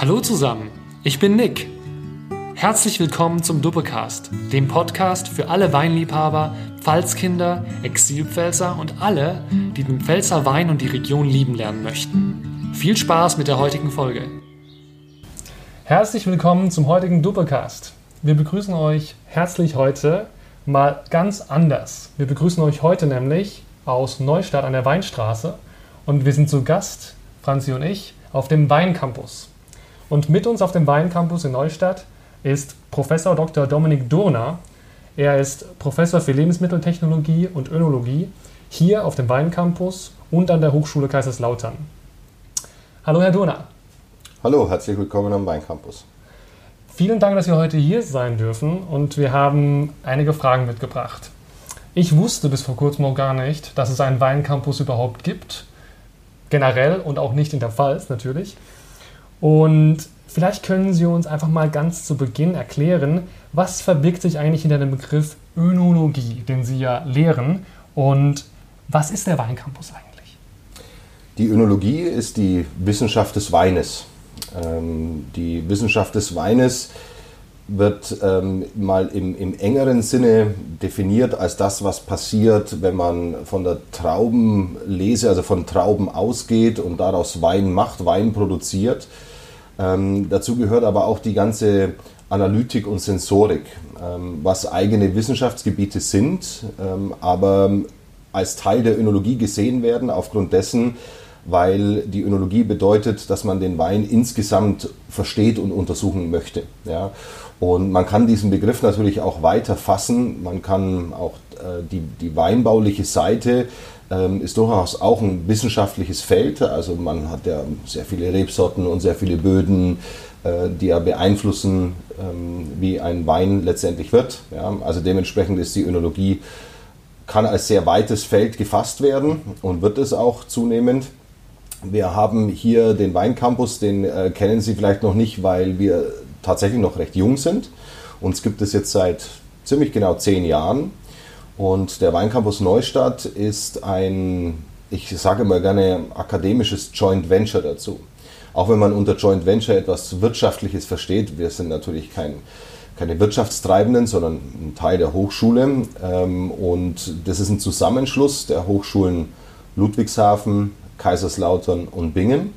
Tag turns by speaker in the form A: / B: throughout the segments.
A: Hallo zusammen, ich bin Nick. Herzlich willkommen zum Duppecast, dem Podcast für alle Weinliebhaber, Pfalzkinder, Exilpfälzer und alle, die den Pfälzer Wein und die Region lieben lernen möchten. Viel Spaß mit der heutigen Folge. Herzlich willkommen zum heutigen Duppecast. Wir begrüßen euch herzlich heute mal ganz anders. Wir begrüßen euch heute nämlich aus Neustadt an der Weinstraße und wir sind zu Gast, Franzi und ich, auf dem Weincampus. Und mit uns auf dem Weincampus in Neustadt ist Professor Dr. Dominik Durner. Er ist Professor für Lebensmitteltechnologie und Önologie hier auf dem Weincampus und an der Hochschule Kaiserslautern. Hallo, Herr Durner.
B: Hallo, herzlich willkommen am Weincampus.
A: Vielen Dank, dass wir heute hier sein dürfen und wir haben einige Fragen mitgebracht. Ich wusste bis vor kurzem auch gar nicht, dass es einen Weincampus überhaupt gibt. Generell und auch nicht in der Pfalz natürlich. Und vielleicht können Sie uns einfach mal ganz zu Beginn erklären, was verbirgt sich eigentlich hinter dem Begriff Önologie, den Sie ja lehren, und was ist der Weincampus eigentlich?
B: Die Önologie ist die Wissenschaft des Weines. Ähm, die Wissenschaft des Weines wird ähm, mal im, im, engeren Sinne definiert als das, was passiert, wenn man von der Traubenlese, also von Trauben ausgeht und daraus Wein macht, Wein produziert. Ähm, dazu gehört aber auch die ganze Analytik und Sensorik, ähm, was eigene Wissenschaftsgebiete sind, ähm, aber als Teil der Önologie gesehen werden, aufgrund dessen, weil die Önologie bedeutet, dass man den Wein insgesamt versteht und untersuchen möchte. Ja? Und man kann diesen Begriff natürlich auch weiter fassen. Man kann auch äh, die, die weinbauliche Seite ist durchaus auch ein wissenschaftliches Feld. Also man hat ja sehr viele Rebsorten und sehr viele Böden, äh, die ja beeinflussen, ähm, wie ein Wein letztendlich wird. Also dementsprechend ist die Önologie kann als sehr weites Feld gefasst werden und wird es auch zunehmend. Wir haben hier den Weincampus, den äh, kennen Sie vielleicht noch nicht, weil wir tatsächlich noch recht jung sind. Uns gibt es jetzt seit ziemlich genau zehn Jahren. Und der Weincampus Neustadt ist ein, ich sage immer gerne, akademisches Joint Venture dazu. Auch wenn man unter Joint Venture etwas Wirtschaftliches versteht, wir sind natürlich kein, keine Wirtschaftstreibenden, sondern ein Teil der Hochschule. Ähm, und das ist ein Zusammenschluss der Hochschulen Ludwigshafen, Kaiserslautern und Bingen.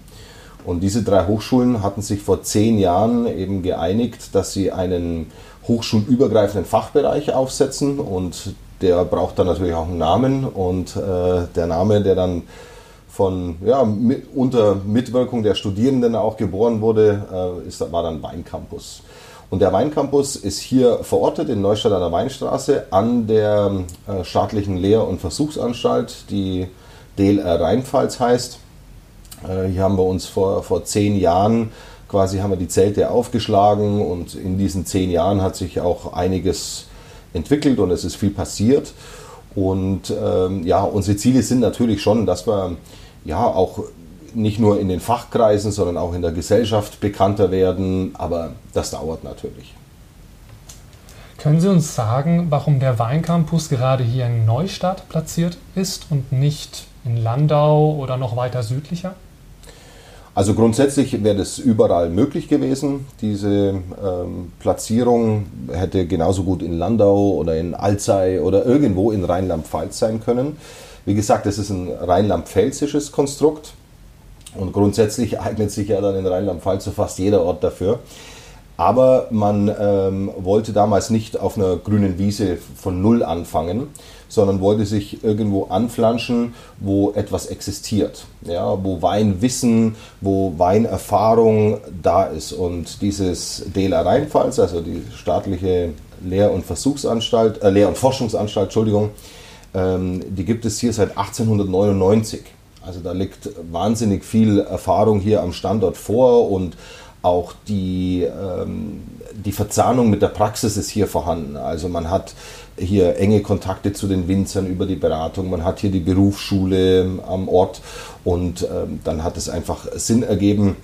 B: Und diese drei Hochschulen hatten sich vor zehn Jahren eben geeinigt, dass sie einen hochschulübergreifenden Fachbereich aufsetzen und der braucht dann natürlich auch einen Namen und äh, der Name, der dann von, ja, mit, unter Mitwirkung der Studierenden auch geboren wurde, äh, ist, war dann Weincampus. Und der Weincampus ist hier verortet in Neustadt an der Weinstraße an der äh, staatlichen Lehr- und Versuchsanstalt, die DLR Rheinpfalz heißt. Äh, hier haben wir uns vor, vor zehn Jahren quasi haben wir die Zelte aufgeschlagen und in diesen zehn Jahren hat sich auch einiges entwickelt und es ist viel passiert. Und ähm, ja, unsere Ziele sind natürlich schon, dass wir ja auch nicht nur in den Fachkreisen, sondern auch in der Gesellschaft bekannter werden. Aber das dauert natürlich.
A: Können Sie uns sagen, warum der Weincampus gerade hier in Neustadt platziert ist und nicht in Landau oder noch weiter südlicher?
B: Also grundsätzlich wäre das überall möglich gewesen. Diese ähm, Platzierung hätte genauso gut in Landau oder in Alzey oder irgendwo in Rheinland-Pfalz sein können. Wie gesagt, das ist ein rheinland-pfälzisches Konstrukt und grundsätzlich eignet sich ja dann in Rheinland-Pfalz so fast jeder Ort dafür. Aber man ähm, wollte damals nicht auf einer grünen Wiese von Null anfangen, sondern wollte sich irgendwo anflanschen, wo etwas existiert, ja, wo Weinwissen, wo Weinerfahrung da ist. Und dieses DLA Rheinpfalz, also die staatliche Lehr- und Versuchsanstalt, äh, Lehr- und Forschungsanstalt, Entschuldigung, ähm, die gibt es hier seit 1899. Also da liegt wahnsinnig viel Erfahrung hier am Standort vor und auch die, ähm, die Verzahnung mit der Praxis ist hier vorhanden. Also man hat hier enge Kontakte zu den Winzern über die Beratung, man hat hier die Berufsschule am Ort und ähm, dann hat es einfach Sinn ergeben,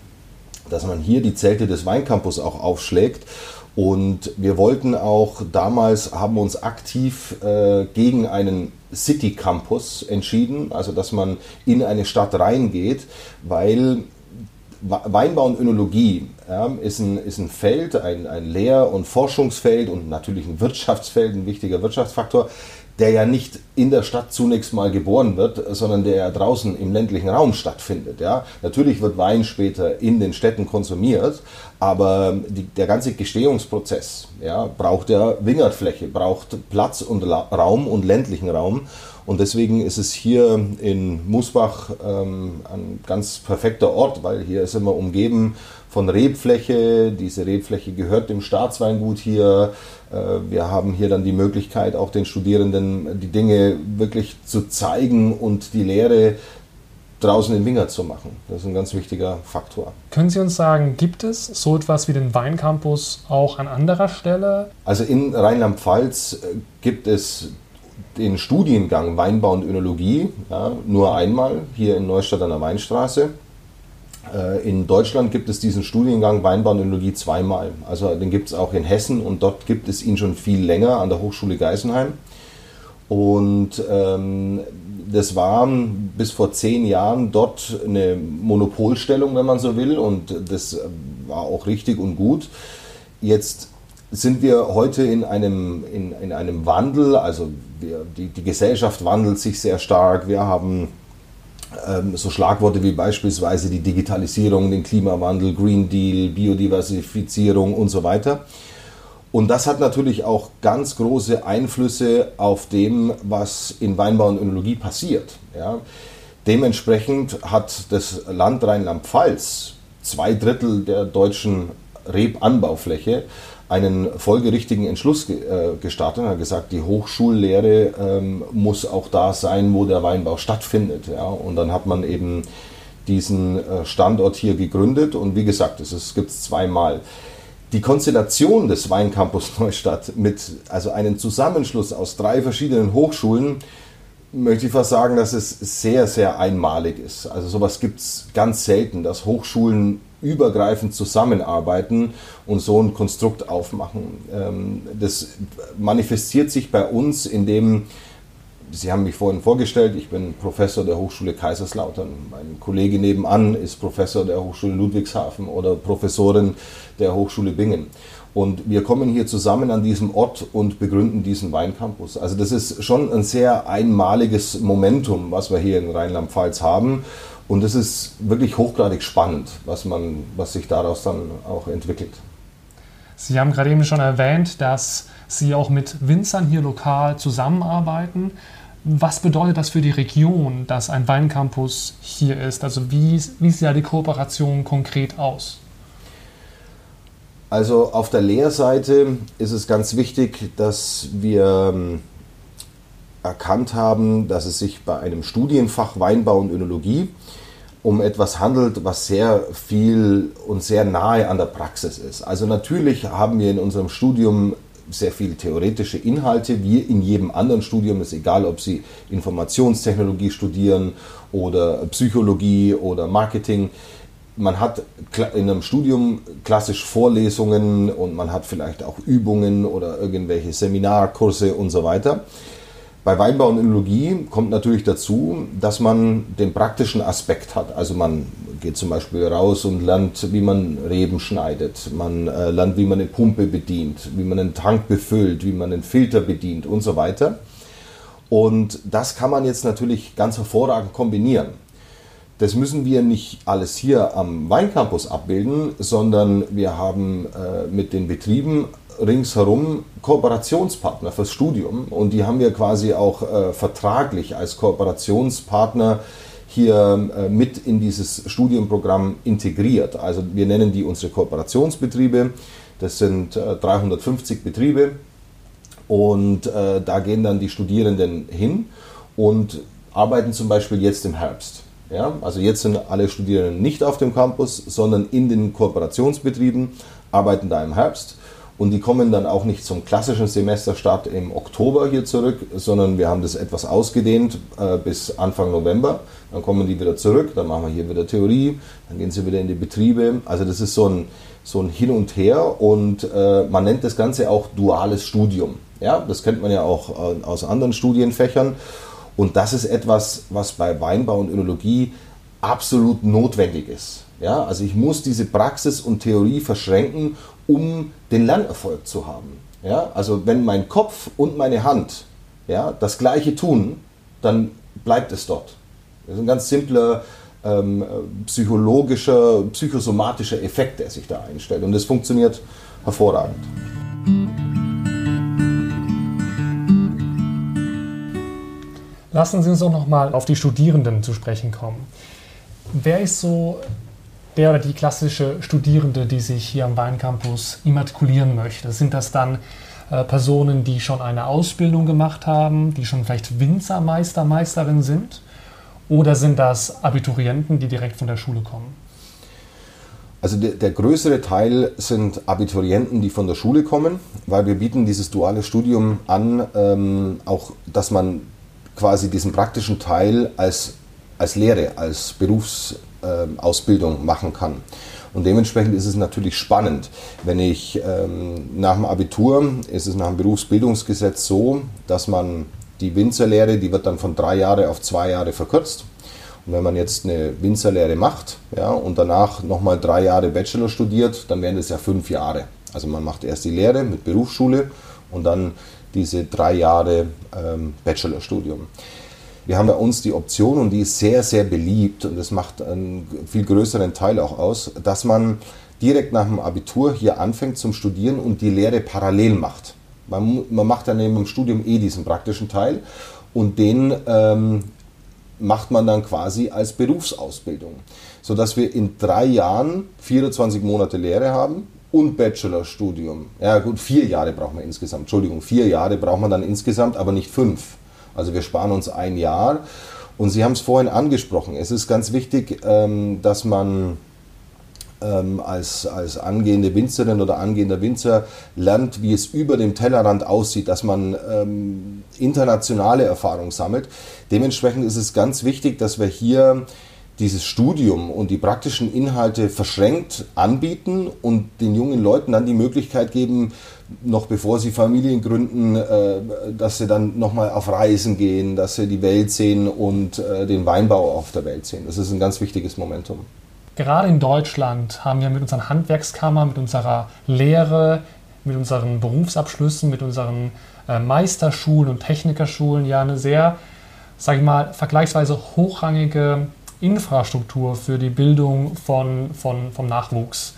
B: dass man hier die Zelte des Weincampus auch aufschlägt. Und wir wollten auch damals, haben uns aktiv äh, gegen einen City Campus entschieden, also dass man in eine Stadt reingeht, weil Weinbau und Önologie ja, ist, ein, ist ein Feld, ein, ein Lehr- und Forschungsfeld und natürlich ein Wirtschaftsfeld, ein wichtiger Wirtschaftsfaktor, der ja nicht in der Stadt zunächst mal geboren wird, sondern der ja draußen im ländlichen Raum stattfindet. Ja. Natürlich wird Wein später in den Städten konsumiert, aber die, der ganze Gestehungsprozess ja, braucht ja Wingertfläche, braucht Platz und La Raum und ländlichen Raum. Und deswegen ist es hier in Musbach ähm, ein ganz perfekter Ort, weil hier ist immer umgeben von Rebfläche. Diese Rebfläche gehört dem Staatsweingut hier. Äh, wir haben hier dann die Möglichkeit, auch den Studierenden die Dinge wirklich zu zeigen und die Lehre draußen in Winger zu machen. Das ist ein ganz wichtiger Faktor.
A: Können Sie uns sagen, gibt es so etwas wie den Weincampus auch an anderer Stelle?
B: Also in Rheinland-Pfalz äh, gibt es den Studiengang Weinbau und Önologie ja, nur einmal hier in Neustadt an der Weinstraße. Äh, in Deutschland gibt es diesen Studiengang Weinbau und Önologie zweimal. Also den gibt es auch in Hessen und dort gibt es ihn schon viel länger an der Hochschule Geisenheim. Und ähm, das war bis vor zehn Jahren dort eine Monopolstellung, wenn man so will, und das war auch richtig und gut. Jetzt sind wir heute in einem, in, in einem Wandel, also wir, die, die Gesellschaft wandelt sich sehr stark. Wir haben ähm, so Schlagworte wie beispielsweise die Digitalisierung, den Klimawandel, Green Deal, Biodiversifizierung und so weiter. Und das hat natürlich auch ganz große Einflüsse auf dem, was in Weinbau und Önologie passiert. Ja. Dementsprechend hat das Land Rheinland-Pfalz zwei Drittel der deutschen Rebanbaufläche einen folgerichtigen Entschluss äh, gestartet und hat gesagt, die Hochschullehre ähm, muss auch da sein, wo der Weinbau stattfindet. Ja? Und dann hat man eben diesen äh, Standort hier gegründet und wie gesagt, es gibt es zweimal. Die Konstellation des Weincampus Neustadt mit also einem Zusammenschluss aus drei verschiedenen Hochschulen, möchte ich fast sagen, dass es sehr, sehr einmalig ist. Also sowas gibt es ganz selten, dass Hochschulen übergreifend zusammenarbeiten und so ein Konstrukt aufmachen. Ähm, das manifestiert sich bei uns, indem Sie haben mich vorhin vorgestellt, ich bin Professor der Hochschule Kaiserslautern. Mein Kollege nebenan ist Professor der Hochschule Ludwigshafen oder Professorin der Hochschule Bingen. Und wir kommen hier zusammen an diesem Ort und begründen diesen Weincampus. Also das ist schon ein sehr einmaliges Momentum, was wir hier in Rheinland-Pfalz haben. Und es ist wirklich hochgradig spannend, was, man, was sich daraus dann auch entwickelt.
A: Sie haben gerade eben schon erwähnt, dass Sie auch mit Winzern hier lokal zusammenarbeiten. Was bedeutet das für die Region, dass ein Weincampus hier ist? Also wie, wie sieht ja die Kooperation konkret aus?
B: Also auf der Lehrseite ist es ganz wichtig, dass wir ähm, erkannt haben, dass es sich bei einem Studienfach Weinbau und Önologie um etwas handelt, was sehr viel und sehr nahe an der Praxis ist. Also natürlich haben wir in unserem Studium sehr viele theoretische Inhalte, wie in jedem anderen Studium, ist egal, ob Sie Informationstechnologie studieren oder Psychologie oder Marketing. Man hat in einem Studium klassisch Vorlesungen und man hat vielleicht auch Übungen oder irgendwelche Seminarkurse und so weiter. Bei Weinbau und Önologie kommt natürlich dazu, dass man den praktischen Aspekt hat. Also man geht zum Beispiel raus und lernt, wie man Reben schneidet, man äh, lernt, wie man eine Pumpe bedient, wie man einen Tank befüllt, wie man einen Filter bedient und so weiter. Und das kann man jetzt natürlich ganz hervorragend kombinieren. Das müssen wir nicht alles hier am Weincampus abbilden, sondern wir haben äh, mit den Betrieben ringsherum Kooperationspartner fürs Studium und die haben wir quasi auch äh, vertraglich als Kooperationspartner hier äh, mit in dieses Studienprogramm integriert. Also wir nennen die unsere Kooperationsbetriebe. Das sind äh, 350 Betriebe und äh, da gehen dann die Studierenden hin und arbeiten zum Beispiel jetzt im Herbst. Ja, also jetzt sind alle Studierenden nicht auf dem Campus, sondern in den Kooperationsbetrieben, arbeiten da im Herbst und die kommen dann auch nicht zum klassischen Semesterstart im Oktober hier zurück, sondern wir haben das etwas ausgedehnt äh, bis Anfang November. Dann kommen die wieder zurück, dann machen wir hier wieder Theorie, dann gehen sie wieder in die Betriebe. Also das ist so ein, so ein Hin und Her und äh, man nennt das Ganze auch duales Studium. Ja, das kennt man ja auch äh, aus anderen Studienfächern. Und das ist etwas, was bei Weinbau und Önologie absolut notwendig ist. Ja, also ich muss diese Praxis und Theorie verschränken, um den Lernerfolg zu haben. Ja, also wenn mein Kopf und meine Hand ja, das Gleiche tun, dann bleibt es dort. Das ist ein ganz simpler ähm, psychologischer, psychosomatischer Effekt, der sich da einstellt. Und das funktioniert hervorragend.
A: Lassen Sie uns doch nochmal auf die Studierenden zu sprechen kommen. Wer ist so der oder die klassische Studierende, die sich hier am Weincampus immatrikulieren möchte? Sind das dann äh, Personen, die schon eine Ausbildung gemacht haben, die schon vielleicht Winzermeister, Meisterin sind? Oder sind das Abiturienten, die direkt von der Schule kommen?
B: Also der, der, größere Teil sind Abiturienten, die von der Schule kommen, weil wir bieten dieses duale Studium an, ähm, auch dass man quasi diesen praktischen Teil als, als Lehre, als Berufsausbildung machen kann. Und dementsprechend ist es natürlich spannend, wenn ich ähm, nach dem Abitur, ist es nach dem Berufsbildungsgesetz so, dass man die Winzerlehre, die wird dann von drei Jahre auf zwei Jahre verkürzt. Und wenn man jetzt eine Winzerlehre macht ja, und danach nochmal drei Jahre Bachelor studiert, dann wären das ja fünf Jahre. Also man macht erst die Lehre mit Berufsschule und dann diese drei Jahre ähm, Bachelorstudium. Wir haben bei uns die Option und die ist sehr, sehr beliebt und das macht einen viel größeren Teil auch aus, dass man direkt nach dem Abitur hier anfängt zum Studieren und die Lehre parallel macht. Man, man macht dann neben dem Studium eh diesen praktischen Teil und den ähm, macht man dann quasi als Berufsausbildung, sodass wir in drei Jahren 24 Monate Lehre haben und Bachelorstudium. Ja gut, vier Jahre braucht man insgesamt. Entschuldigung, vier Jahre braucht man dann insgesamt, aber nicht fünf. Also wir sparen uns ein Jahr. Und Sie haben es vorhin angesprochen. Es ist ganz wichtig, ähm, dass man ähm, als, als angehende Winzerin oder angehender Winzer lernt, wie es über dem Tellerrand aussieht, dass man ähm, internationale Erfahrung sammelt. Dementsprechend ist es ganz wichtig, dass wir hier dieses Studium und die praktischen Inhalte verschränkt anbieten und den jungen Leuten dann die Möglichkeit geben, noch bevor sie Familien gründen, äh, dass sie dann nochmal auf Reisen gehen, dass sie die Welt sehen und äh, den Weinbau auf der Welt sehen. Das ist ein ganz wichtiges Momentum.
A: Gerade in Deutschland haben wir mit unseren Handwerkskammern, mit unserer Lehre, mit unseren Berufsabschlüssen, mit unseren äh, Meisterschulen und Technikerschulen ja eine sehr, sage ich mal, vergleichsweise hochrangige Infrastruktur für die Bildung von, von, vom Nachwuchs.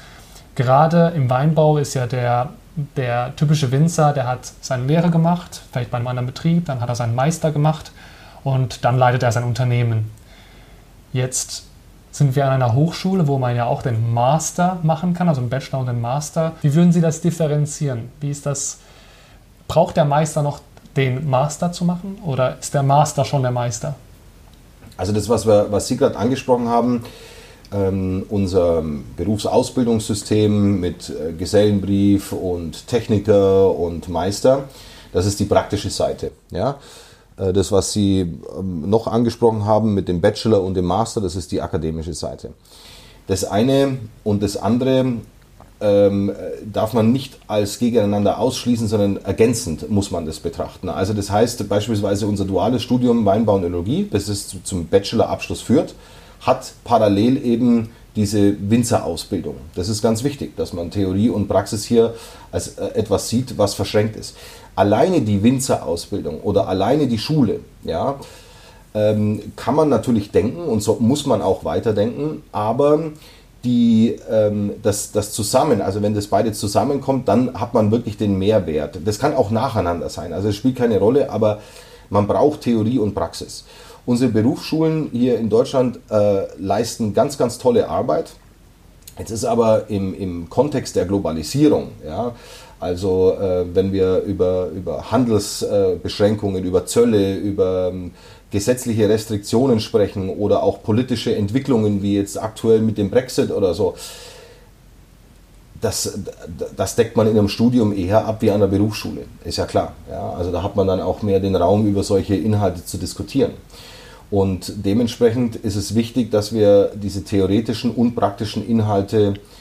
A: Gerade im Weinbau ist ja der, der typische Winzer, der hat seine Lehre gemacht, vielleicht bei einem anderen Betrieb, dann hat er seinen Meister gemacht und dann leitet er sein Unternehmen. Jetzt sind wir an einer Hochschule, wo man ja auch den Master machen kann, also einen Bachelor und einen Master. Wie würden Sie das differenzieren? Wie ist das? Braucht der Meister noch den Master zu machen oder ist der Master schon der Meister?
B: Also das, was, wir, was Sie gerade angesprochen haben, ähm, unser Berufsausbildungssystem mit äh, Gesellenbrief und Techniker und Meister, das ist die praktische Seite. Ja? Äh, das, was Sie ähm, noch angesprochen haben mit dem Bachelor und dem Master, das ist die akademische Seite. Das eine und das andere ähm, darf man nicht als gegeneinander ausschließen, sondern ergänzend muss man das betrachten. Also das heißt beispielsweise unser duales Studium Weinbau und Önologie, das es zum Bachelorabschluss führt, hat parallel eben diese Winzerausbildung. Das ist ganz wichtig, dass man Theorie und Praxis hier als äh, etwas sieht, was verschränkt ist alleine die Winzerausbildung oder alleine die Schule, ja, ähm, kann man natürlich denken und so muss man auch weiterdenken, aber die, ähm, das, das zusammen, also wenn das beide zusammenkommt, dann hat man wirklich den Mehrwert. Das kann auch nacheinander sein, also es spielt keine Rolle, aber man braucht Theorie und Praxis. Unsere Berufsschulen hier in Deutschland äh, leisten ganz, ganz tolle Arbeit. Jetzt ist aber im, im Kontext der Globalisierung, ja, also äh, wenn wir über, über Handelsbeschränkungen, äh, über Zölle, über ähm, gesetzliche Restriktionen sprechen oder auch politische Entwicklungen wie jetzt aktuell mit dem Brexit oder so, das, das deckt man in einem Studium eher ab wie an der Berufsschule, ist ja klar. Ja? Also da hat man dann auch mehr den Raum, über solche Inhalte zu diskutieren. Und dementsprechend ist es wichtig, dass wir diese theoretischen und praktischen Inhalte äh,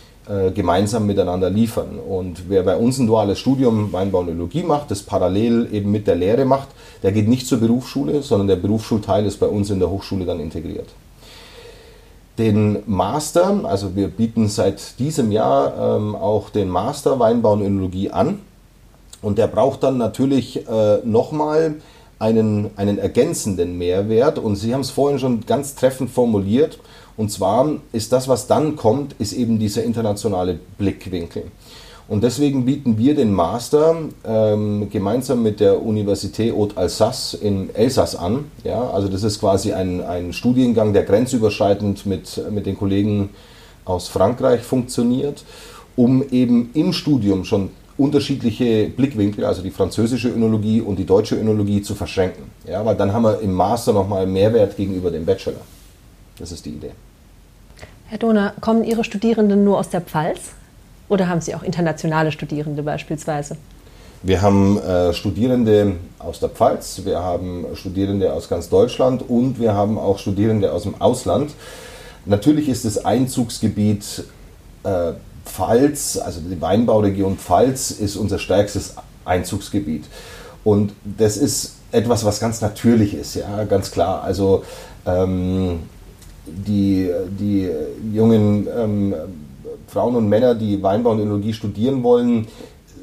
B: gemeinsam miteinander liefern. Und wer bei uns ein duales Studium Weinbaunologie macht, das parallel eben mit der Lehre macht, der geht nicht zur Berufsschule, sondern der Berufsschulteil ist bei uns in der Hochschule dann integriert. den Master, also wir bieten seit diesem Jahr ähm, auch den Master Weinbau und Önologie an. Und der braucht dann natürlich äh, nochmal einen, einen ergänzenden Mehrwert. Und Sie haben es vorhin schon ganz treffend formuliert. Und zwar ist das, was dann kommt, ist eben dieser internationale Blickwinkel. Und deswegen bieten wir den Master ähm, gemeinsam mit der Université Haute-Alsace in Elsass an. Ja, also das ist quasi ein, ein Studiengang, der grenzüberschreitend mit, mit den Kollegen aus Frankreich funktioniert, um eben im Studium schon unterschiedliche Blickwinkel, also die französische Önologie und die deutsche Önologie zu verschränken. Ja, weil dann haben wir im Master nochmal Mehrwert gegenüber dem Bachelor. Das ist die Idee.
C: Herr Dohner, kommen Ihre Studierenden nur aus der Pfalz oder haben Sie auch internationale Studierende beispielsweise?
B: Wir haben äh, Studierende aus der Pfalz, wir haben Studierende aus ganz Deutschland und wir haben auch Studierende aus dem Ausland. Natürlich ist das Einzugsgebiet äh, Pfalz, also die Weinbauregion Pfalz, ist unser stärkstes Einzugsgebiet. Und das ist etwas, was ganz natürlich ist, ja, ganz klar. Also ähm, die, die jungen ähm, Frauen und Männer, die Weinbau und Önologie studieren wollen,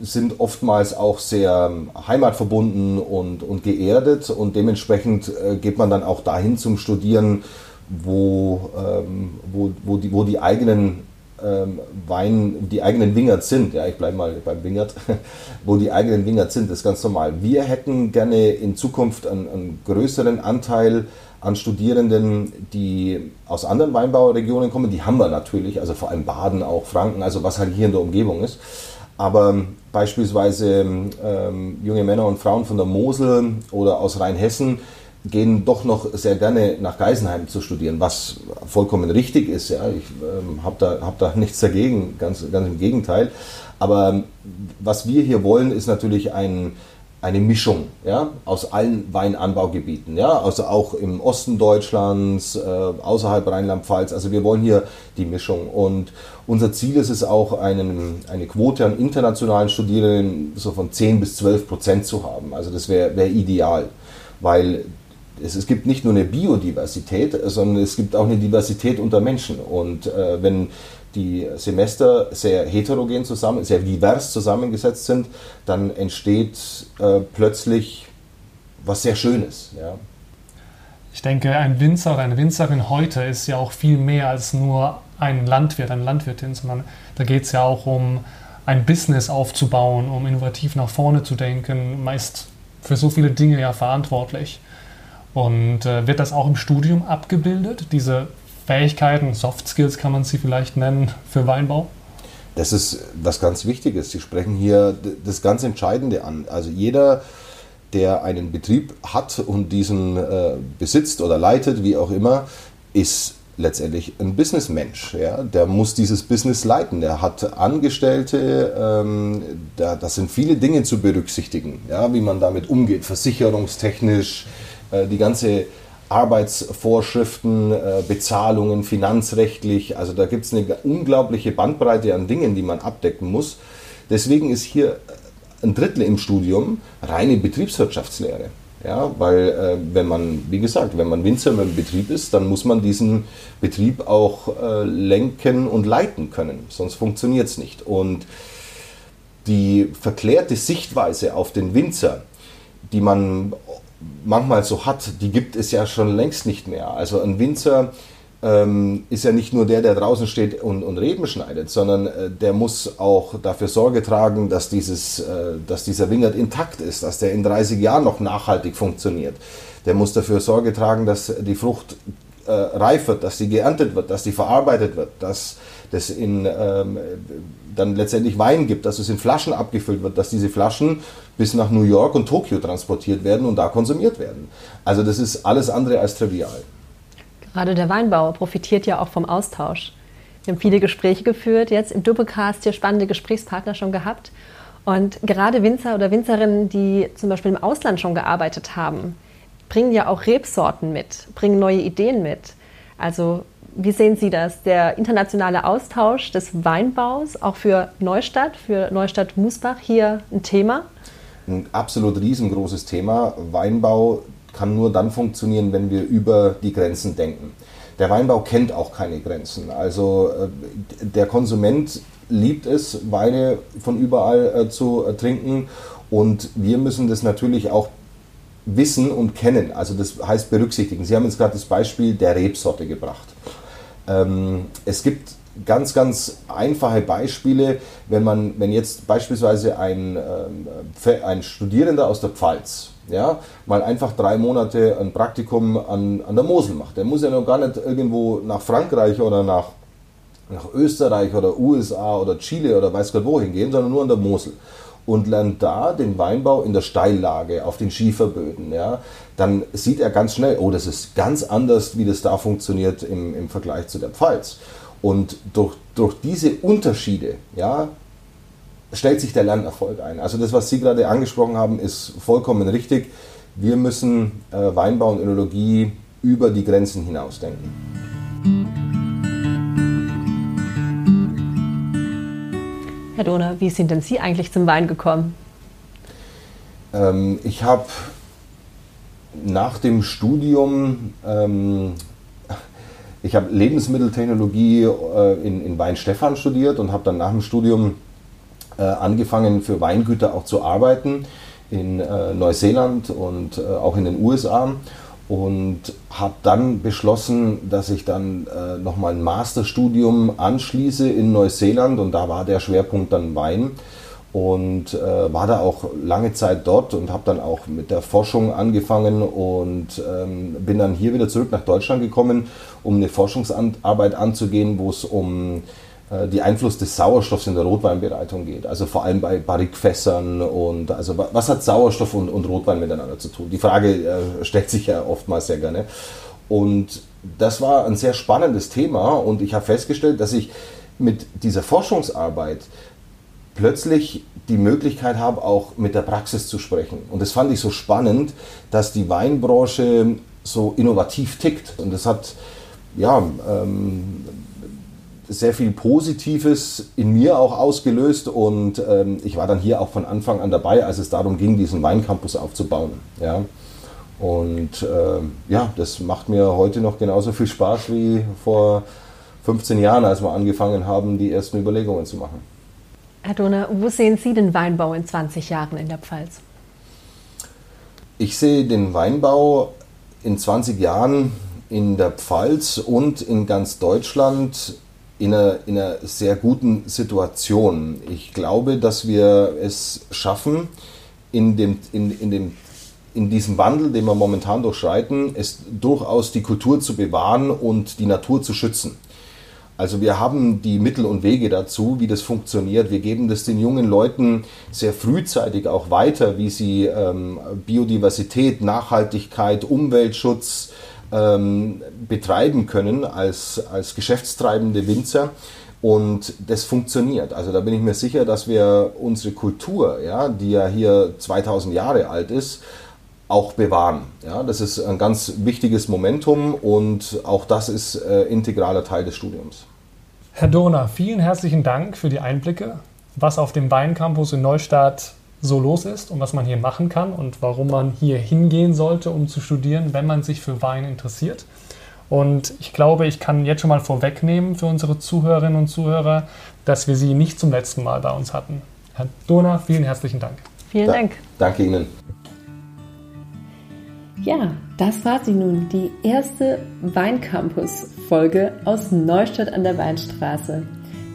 B: sind oftmals auch sehr heimatverbunden und, und geerdet. Und dementsprechend äh, geht man dann auch dahin zum Studieren, wo, ähm, wo, wo, die, wo die eigenen ähm, Wein, die eigenen Wingert sind, ja, ich bleibe mal beim Wingert, wo die eigenen Wingert sind, ist ganz normal. Wir hätten gerne in Zukunft einen, einen größeren Anteil an Studierenden, die aus anderen Weinbauregionen kommen. Die haben wir natürlich, also vor allem Baden, auch Franken, also was halt hier in der Umgebung ist. Aber beispielsweise ähm, junge Männer und Frauen von der Mosel oder aus Rheinhessen, gehen doch noch sehr gerne nach Geisenheim zu studieren, was vollkommen richtig ist. Ja. Ich ähm, habe da, hab da nichts dagegen, ganz, ganz im Gegenteil. Aber ähm, was wir hier wollen, ist natürlich ein, eine Mischung ja, aus allen Weinanbaugebieten. Ja. Also auch im Osten Deutschlands, äh, außerhalb Rheinland-Pfalz. Also wir wollen hier die Mischung. Und unser Ziel ist es auch, einen, eine Quote an internationalen Studierenden so von 10 bis 12 Prozent zu haben. Also das wäre wär ideal weil es, es gibt nicht nur eine Biodiversität, sondern es gibt auch eine Diversität unter Menschen. Und äh, wenn die Semester sehr heterogen zusammen, sehr divers zusammengesetzt sind, dann entsteht äh, plötzlich was sehr Schönes. Ja.
A: Ich denke, ein Winzer oder eine Winzerin heute ist ja auch viel mehr als nur ein Landwirt, eine Landwirtin, sondern da geht es ja auch um ein Business aufzubauen, um innovativ nach vorne zu denken. Man ist für so viele Dinge ja verantwortlich. Und äh, wird das auch im Studium abgebildet, diese Fähigkeiten, Soft Skills kann man sie vielleicht nennen, für Weinbau?
B: Das ist was ganz Wichtiges. Sie sprechen hier das ganz Entscheidende an. Also jeder, der einen Betrieb hat und diesen äh, besitzt oder leitet, wie auch immer, ist letztendlich ein Businessmensch. Ja? Der muss dieses Business leiten. Der hat Angestellte, ähm, da, das sind viele Dinge zu berücksichtigen, ja? wie man damit umgeht, versicherungstechnisch, äh, die ganze Arbeitsvorschriften, äh, Bezahlungen, finanzrechtlich. Also da gibt es eine unglaubliche Bandbreite an Dingen, die man abdecken muss. Deswegen ist hier ein Drittel im Studium reine Betriebswirtschaftslehre. Ja, weil äh, wenn man, wie gesagt, wenn man Winzer im Betrieb ist, dann muss man diesen Betrieb auch äh, lenken und leiten können, sonst funktioniert es nicht. Und die verklärte Sichtweise auf den Winzer, die man manchmal so hat, die gibt es ja schon längst nicht mehr. Also ein Winzer ähm, ist ja nicht nur der, der draußen steht und, und Reben schneidet, sondern äh, der muss auch dafür Sorge tragen, dass, dieses, äh, dass dieser Wingert intakt ist, dass der in 30 Jahren noch nachhaltig funktioniert. Der muss dafür Sorge tragen, dass die Frucht äh, reif wird, dass sie geerntet wird, dass sie verarbeitet wird, dass das in, ähm, dann letztendlich Wein gibt, dass es in Flaschen abgefüllt wird, dass diese Flaschen bis nach New York und Tokio transportiert werden und da konsumiert werden. Also das ist alles andere als trivial.
C: Gerade der Weinbauer profitiert ja auch vom Austausch. Wir haben viele Gespräche geführt, jetzt im Doppelcast hier spannende Gesprächspartner schon gehabt. Und gerade Winzer oder Winzerinnen, die zum Beispiel im Ausland schon gearbeitet haben, bringen ja auch Rebsorten mit, bringen neue Ideen mit. Also wie sehen Sie das? Der internationale Austausch des Weinbaus, auch für Neustadt, für Neustadt Musbach hier ein Thema?
B: Ein absolut riesengroßes Thema. Weinbau kann nur dann funktionieren, wenn wir über die Grenzen denken. der Weinbau kennt auch keine Grenzen. Also äh, der Konsument liebt es, Weine von überall äh, zu äh, trinken und wir müssen das natürlich auch wissen und kennen. Also das heißt berücksichtigen. Sie haben jetzt gerade das Beispiel der Rebsorte gebracht. Ähm, es gibt ganz, ganz einfache Beispiele, wenn man, wenn jetzt beispielsweise ein, ähm, ein Studierender aus der Pfalz, ja, mal einfach drei Monate ein Praktikum an, an der Mosel macht. Der muss ja noch gar nicht irgendwo nach Frankreich oder nach, nach Österreich oder USA oder Chile oder weiß Gott wohin gehen, sondern nur an der Mosel und lernt da den Weinbau in der Steillage, auf den Schieferböden, ja, dann sieht er ganz schnell, oh, das ist ganz anders, wie das da funktioniert im, im Vergleich zu der Pfalz. Und durch, durch diese Unterschiede, ja, stellt sich der Lernerfolg ein. Also das, was Sie gerade angesprochen haben, ist vollkommen richtig. Wir müssen äh, Weinbau und Önologie über die Grenzen hinausdenken.
C: Herr Dohner, wie sind denn Sie eigentlich zum Wein gekommen?
B: Ähm, ich habe nach dem Studium, ähm, ich habe Lebensmitteltechnologie äh, in, in Weinstefan studiert und habe dann nach dem Studium äh, angefangen für Weingüter auch zu arbeiten in äh, Neuseeland und äh, auch in den USA und habe dann beschlossen, dass ich dann äh, nochmal ein Masterstudium anschließe in Neuseeland und da war der Schwerpunkt dann Wein und äh, war da auch lange Zeit dort und habe dann auch mit der Forschung angefangen und ähm, bin dann hier wieder zurück nach Deutschland gekommen, um eine Forschungsarbeit anzugehen, wo es um äh, die Einfluss des Sauerstoffs in der Rotweinbereitung geht. Also vor allem bei Barrikfässern und also was hat Sauerstoff und, und Rotwein miteinander zu tun? Die Frage äh, stellt sich ja oftmals sehr gerne. Und das war ein sehr spannendes Thema und ich habe festgestellt, dass ich mit dieser Forschungsarbeit plötzlich die Möglichkeit habe, auch mit der Praxis zu sprechen. Und das fand ich so spannend, dass die Weinbranche so innovativ tickt. Und das hat ja, ähm, sehr viel Positives in mir auch ausgelöst und ähm, ich war dann hier auch von Anfang an dabei, als es darum ging, diesen Weincampus aufzubauen. Ja. Und äh, ja, das macht mir heute noch genauso viel Spaß wie vor 15 Jahren, als wir angefangen haben, die ersten Überlegungen zu machen.
C: Herr Donner, wo sehen Sie den Weinbau in 20 Jahren in der Pfalz?
B: Ich sehe den Weinbau in 20 Jahren in der Pfalz und in ganz Deutschland in einer, in einer sehr guten Situation. Ich glaube, dass wir es schaffen, in, dem, in, in, dem, in diesem Wandel, den wir momentan durchschreiten, es durchaus die Kultur zu bewahren und die Natur zu schützen. Also wir haben die Mittel und Wege dazu, wie das funktioniert. Wir geben das den jungen Leuten sehr frühzeitig auch weiter, wie sie ähm, Biodiversität, Nachhaltigkeit, Umweltschutz, ähm, betreiben können als, als geschäftstreibende Winzer. Und das funktioniert. Also da bin ich mir sicher, dass wir unsere Kultur, ja, die ja hier 2000 Jahre alt ist, auch bewahren. Ja, das ist ein ganz wichtiges Momentum und auch das ist äh, integraler Teil des Studiums.
A: Herr Dohner, vielen herzlichen Dank für die Einblicke, was auf dem Weincampus in Neustadt so los ist und was man hier machen kann und warum man hier hingehen sollte, um zu studieren, wenn man sich für Wein interessiert. Und ich glaube, ich kann jetzt schon mal vorwegnehmen für unsere Zuhörerinnen und Zuhörer, dass wir Sie nicht zum letzten Mal bei uns hatten. Herr Donner, vielen herzlichen Dank.
C: Vielen Dank.
B: danke Ihnen.
C: Ja, das war sie nun, die erste Weincampus-Folge aus Neustadt an der Weinstraße.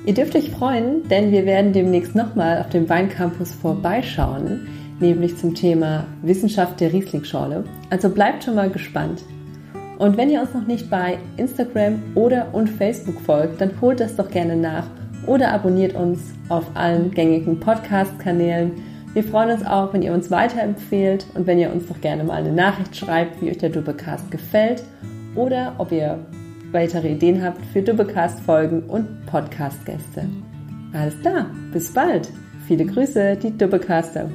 C: Ihr dürft euch freuen, denn wir werden demnächst nochmal auf dem Weincampus vorbeischauen, nämlich zum Thema Wissenschaft der Rieslingschorle. Also bleibt schon mal gespannt. Und wenn ihr uns noch nicht bei Instagram oder und Facebook folgt, dann holt das doch gerne nach oder abonniert uns auf allen gängigen Podcast-Kanälen. Wir freuen uns auch, wenn ihr uns weiterempfehlt und wenn ihr uns doch gerne mal eine Nachricht schreibt, wie euch der Dubbecast gefällt oder ob ihr weitere Ideen habt für Dubbecast-Folgen und Podcast-Gäste. Alles klar, bis bald. Viele Grüße, die Dubbecaster.